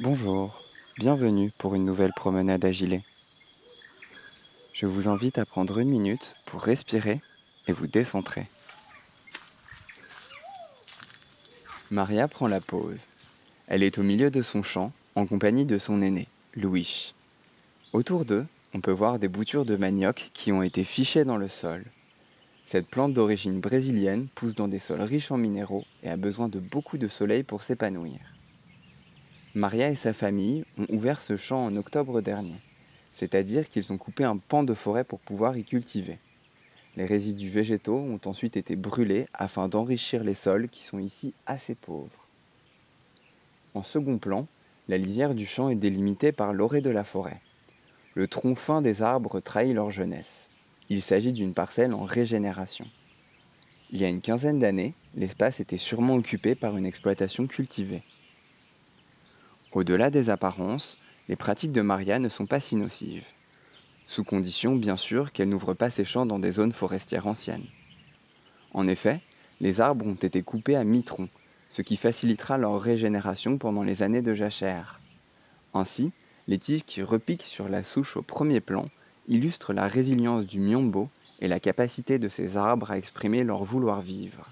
Bonjour, bienvenue pour une nouvelle promenade à gilet. Je vous invite à prendre une minute pour respirer et vous décentrer. Maria prend la pause. Elle est au milieu de son champ en compagnie de son aîné, Louis. Autour d'eux, on peut voir des boutures de manioc qui ont été fichées dans le sol. Cette plante d'origine brésilienne pousse dans des sols riches en minéraux et a besoin de beaucoup de soleil pour s'épanouir. Maria et sa famille ont ouvert ce champ en octobre dernier, c'est-à-dire qu'ils ont coupé un pan de forêt pour pouvoir y cultiver. Les résidus végétaux ont ensuite été brûlés afin d'enrichir les sols qui sont ici assez pauvres. En second plan, la lisière du champ est délimitée par l'orée de la forêt. Le tronc fin des arbres trahit leur jeunesse. Il s'agit d'une parcelle en régénération. Il y a une quinzaine d'années, l'espace était sûrement occupé par une exploitation cultivée. Au-delà des apparences, les pratiques de Maria ne sont pas si nocives. Sous condition, bien sûr, qu'elle n'ouvre pas ses champs dans des zones forestières anciennes. En effet, les arbres ont été coupés à mi-tronc, ce qui facilitera leur régénération pendant les années de jachère. Ainsi, les tiges qui repiquent sur la souche au premier plan illustrent la résilience du miombo et la capacité de ces arbres à exprimer leur vouloir vivre.